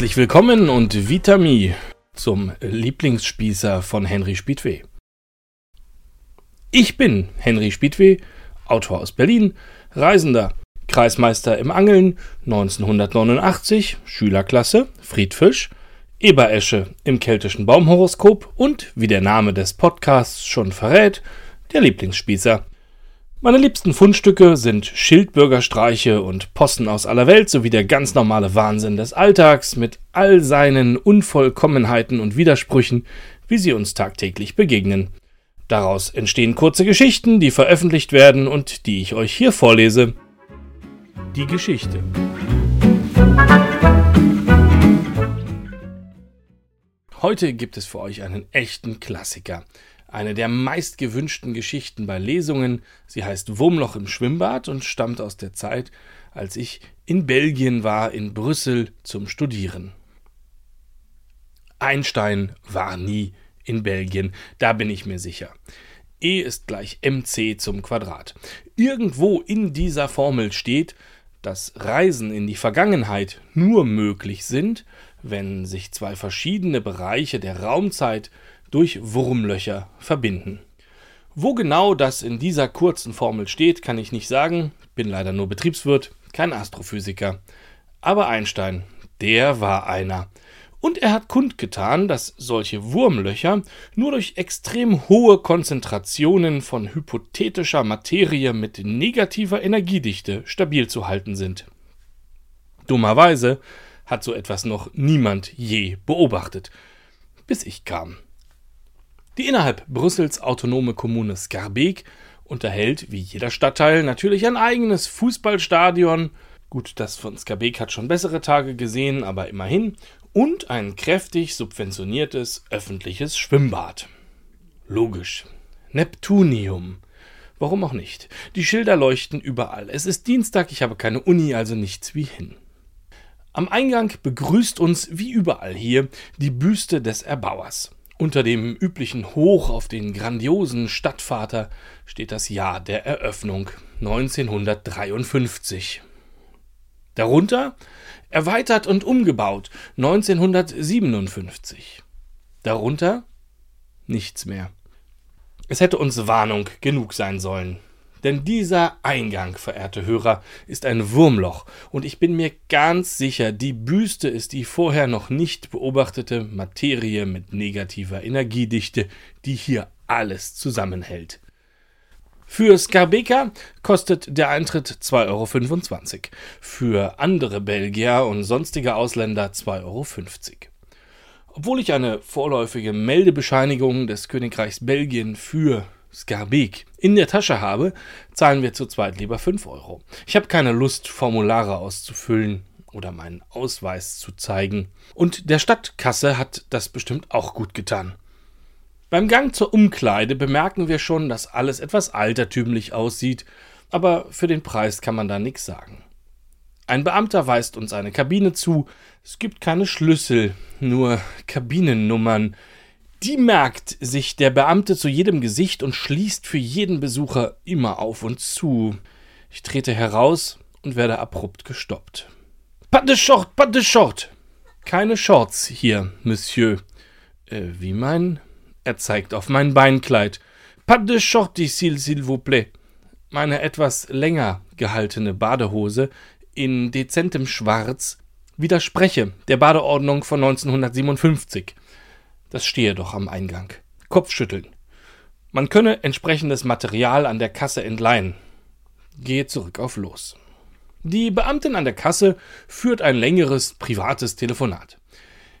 Herzlich willkommen und Vitami zum Lieblingsspießer von Henry Spiedweh. Ich bin Henry Spiedweh, Autor aus Berlin, Reisender, Kreismeister im Angeln, 1989, Schülerklasse, Friedfisch, Eberesche im keltischen Baumhoroskop und, wie der Name des Podcasts schon verrät, der Lieblingsspießer. Meine liebsten Fundstücke sind Schildbürgerstreiche und Posten aus aller Welt sowie der ganz normale Wahnsinn des Alltags mit all seinen Unvollkommenheiten und Widersprüchen, wie sie uns tagtäglich begegnen. Daraus entstehen kurze Geschichten, die veröffentlicht werden und die ich euch hier vorlese. Die Geschichte. Heute gibt es für euch einen echten Klassiker eine der meistgewünschten Geschichten bei Lesungen. Sie heißt Wurmloch im Schwimmbad und stammt aus der Zeit, als ich in Belgien war, in Brüssel zum Studieren. Einstein war nie in Belgien, da bin ich mir sicher. E ist gleich mc zum Quadrat. Irgendwo in dieser Formel steht, dass Reisen in die Vergangenheit nur möglich sind, wenn sich zwei verschiedene Bereiche der Raumzeit durch Wurmlöcher verbinden. Wo genau das in dieser kurzen Formel steht, kann ich nicht sagen, bin leider nur Betriebswirt, kein Astrophysiker. Aber Einstein, der war einer. Und er hat kundgetan, dass solche Wurmlöcher nur durch extrem hohe Konzentrationen von hypothetischer Materie mit negativer Energiedichte stabil zu halten sind. Dummerweise hat so etwas noch niemand je beobachtet, bis ich kam. Die innerhalb Brüssels autonome Kommune Skarbeek unterhält, wie jeder Stadtteil, natürlich ein eigenes Fußballstadion. Gut, das von Skarbeek hat schon bessere Tage gesehen, aber immerhin. Und ein kräftig subventioniertes öffentliches Schwimmbad. Logisch. Neptunium. Warum auch nicht? Die Schilder leuchten überall. Es ist Dienstag, ich habe keine Uni, also nichts wie hin. Am Eingang begrüßt uns, wie überall hier, die Büste des Erbauers. Unter dem üblichen Hoch auf den grandiosen Stadtvater steht das Jahr der Eröffnung 1953. Darunter erweitert und umgebaut 1957. Darunter nichts mehr. Es hätte uns Warnung genug sein sollen. Denn dieser Eingang, verehrte Hörer, ist ein Wurmloch, und ich bin mir ganz sicher, die Büste ist die vorher noch nicht beobachtete Materie mit negativer Energiedichte, die hier alles zusammenhält. Für Skarbeka kostet der Eintritt 2,25 Euro. Für andere Belgier und sonstige Ausländer 2,50 Euro. Obwohl ich eine vorläufige Meldebescheinigung des Königreichs Belgien für Skarbek in der Tasche habe, zahlen wir zu zweit lieber 5 Euro. Ich habe keine Lust, Formulare auszufüllen oder meinen Ausweis zu zeigen. Und der Stadtkasse hat das bestimmt auch gut getan. Beim Gang zur Umkleide bemerken wir schon, dass alles etwas altertümlich aussieht, aber für den Preis kann man da nichts sagen. Ein Beamter weist uns eine Kabine zu. Es gibt keine Schlüssel, nur Kabinennummern. Die merkt sich der Beamte zu jedem Gesicht und schließt für jeden Besucher immer auf und zu. Ich trete heraus und werde abrupt gestoppt. Pas de short, pas de short. Keine Shorts hier, Monsieur. Äh, wie mein? Er zeigt auf mein Beinkleid. Pas de short ici, s'il vous plaît. Meine etwas länger gehaltene Badehose in dezentem Schwarz widerspreche der Badeordnung von 1957. Das stehe doch am Eingang. Kopfschütteln. Man könne entsprechendes Material an der Kasse entleihen. Gehe zurück auf Los. Die Beamtin an der Kasse führt ein längeres privates Telefonat.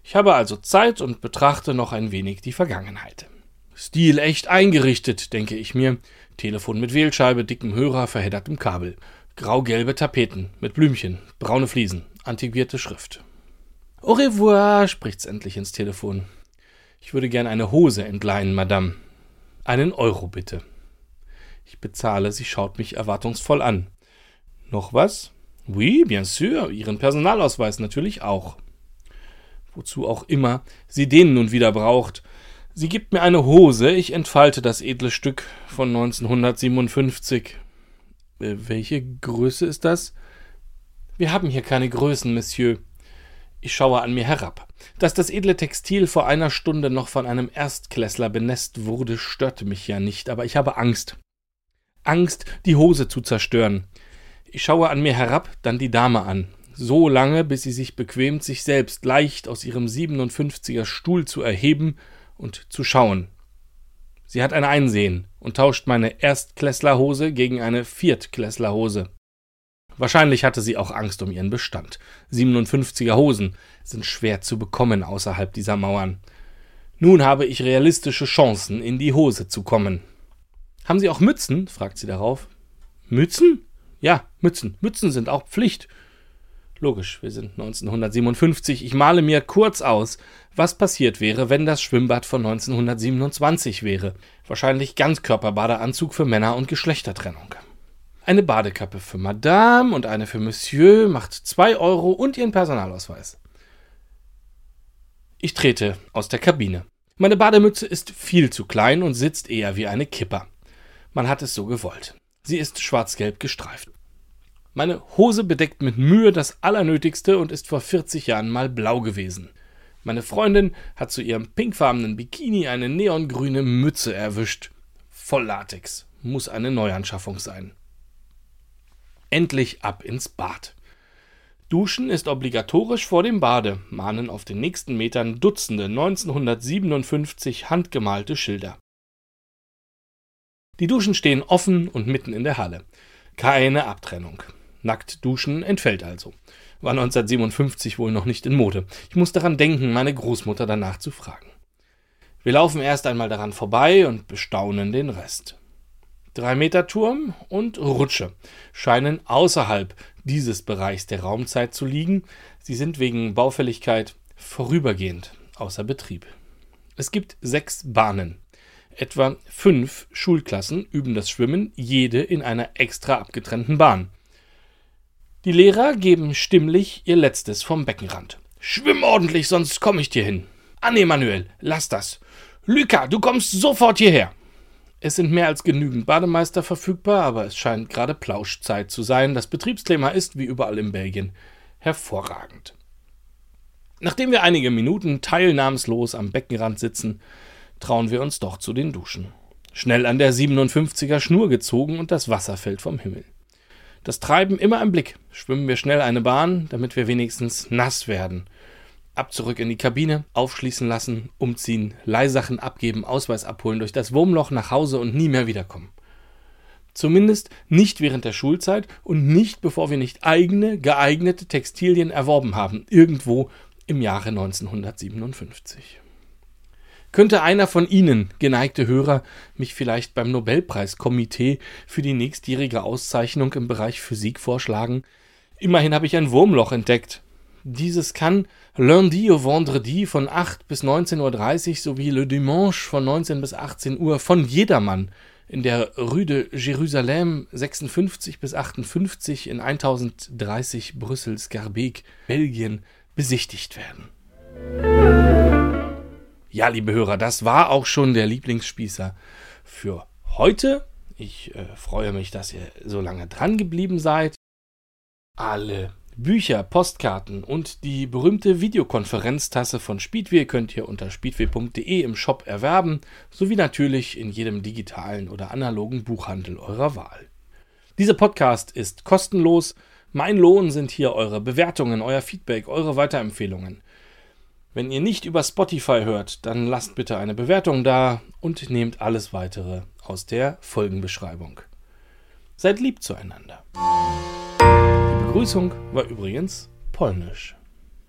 Ich habe also Zeit und betrachte noch ein wenig die Vergangenheit. Stil echt eingerichtet, denke ich mir. Telefon mit Wählscheibe, dickem Hörer, verheddertem Kabel. Grau-gelbe Tapeten mit Blümchen, braune Fliesen, antiquierte Schrift. Au revoir, spricht's endlich ins Telefon. Ich würde gern eine Hose entleihen, Madame. Einen Euro bitte. Ich bezahle, sie schaut mich erwartungsvoll an. Noch was? Oui, bien sûr, Ihren Personalausweis natürlich auch. Wozu auch immer sie den nun wieder braucht. Sie gibt mir eine Hose, ich entfalte das edle Stück von 1957. Äh, welche Größe ist das? Wir haben hier keine Größen, Monsieur. Ich schaue an mir herab. Dass das edle Textil vor einer Stunde noch von einem Erstklässler benässt wurde, störte mich ja nicht, aber ich habe Angst. Angst, die Hose zu zerstören. Ich schaue an mir herab, dann die Dame an. So lange, bis sie sich bequemt, sich selbst leicht aus ihrem 57er Stuhl zu erheben und zu schauen. Sie hat ein Einsehen und tauscht meine Erstklässlerhose gegen eine Viertklässlerhose. Wahrscheinlich hatte sie auch Angst um ihren Bestand. 57er Hosen sind schwer zu bekommen außerhalb dieser Mauern. Nun habe ich realistische Chancen, in die Hose zu kommen. Haben Sie auch Mützen? fragt sie darauf. Mützen? Ja, Mützen. Mützen sind auch Pflicht. Logisch, wir sind 1957. Ich male mir kurz aus, was passiert wäre, wenn das Schwimmbad von 1927 wäre. Wahrscheinlich Ganzkörperbadeanzug für Männer und Geschlechtertrennung. Eine Badekappe für Madame und eine für Monsieur macht zwei Euro und ihren Personalausweis. Ich trete aus der Kabine. Meine Bademütze ist viel zu klein und sitzt eher wie eine Kipper. Man hat es so gewollt. Sie ist schwarz-gelb gestreift. Meine Hose bedeckt mit Mühe das Allernötigste und ist vor 40 Jahren mal blau gewesen. Meine Freundin hat zu ihrem pinkfarbenen Bikini eine neongrüne Mütze erwischt. Voll Latex. Muss eine Neuanschaffung sein. Endlich ab ins Bad. Duschen ist obligatorisch vor dem Bade, mahnen auf den nächsten Metern Dutzende 1957 handgemalte Schilder. Die Duschen stehen offen und mitten in der Halle. Keine Abtrennung. Nackt duschen entfällt also. War 1957 wohl noch nicht in Mode. Ich muss daran denken, meine Großmutter danach zu fragen. Wir laufen erst einmal daran vorbei und bestaunen den Rest. Drei Meter Turm und Rutsche scheinen außerhalb dieses Bereichs der Raumzeit zu liegen. Sie sind wegen Baufälligkeit vorübergehend außer Betrieb. Es gibt sechs Bahnen. Etwa fünf Schulklassen üben das Schwimmen, jede in einer extra abgetrennten Bahn. Die Lehrer geben stimmlich ihr Letztes vom Beckenrand. Schwimm ordentlich, sonst komme ich dir hin. Nee, Manuel, lass das. Luca, du kommst sofort hierher. Es sind mehr als genügend Bademeister verfügbar, aber es scheint gerade Plauschzeit zu sein. Das Betriebsklima ist, wie überall in Belgien, hervorragend. Nachdem wir einige Minuten teilnahmslos am Beckenrand sitzen, trauen wir uns doch zu den Duschen. Schnell an der 57er Schnur gezogen und das Wasser fällt vom Himmel. Das Treiben immer im Blick. Schwimmen wir schnell eine Bahn, damit wir wenigstens nass werden. Ab zurück in die Kabine, aufschließen lassen, umziehen, Leihsachen abgeben, Ausweis abholen, durch das Wurmloch nach Hause und nie mehr wiederkommen. Zumindest nicht während der Schulzeit und nicht bevor wir nicht eigene, geeignete Textilien erworben haben, irgendwo im Jahre 1957. Könnte einer von Ihnen, geneigte Hörer, mich vielleicht beim Nobelpreiskomitee für die nächstjährige Auszeichnung im Bereich Physik vorschlagen? Immerhin habe ich ein Wurmloch entdeckt. Dieses kann Lundi au Vendredi von 8 bis 19.30 Uhr sowie Le Dimanche von 19 bis 18 Uhr von jedermann in der Rue de Jérusalem 56 bis 58 in 1030 Brüssel-Scarbeck, Belgien, besichtigt werden. Ja, liebe Hörer, das war auch schon der Lieblingsspießer für heute. Ich äh, freue mich, dass ihr so lange dran geblieben seid. Alle Bücher, Postkarten und die berühmte Videokonferenztasse von Speedway könnt ihr unter speedway.de im Shop erwerben, sowie natürlich in jedem digitalen oder analogen Buchhandel eurer Wahl. Dieser Podcast ist kostenlos. Mein Lohn sind hier eure Bewertungen, euer Feedback, eure Weiterempfehlungen. Wenn ihr nicht über Spotify hört, dann lasst bitte eine Bewertung da und nehmt alles weitere aus der Folgenbeschreibung. Seid lieb zueinander. Begrüßung war übrigens polnisch.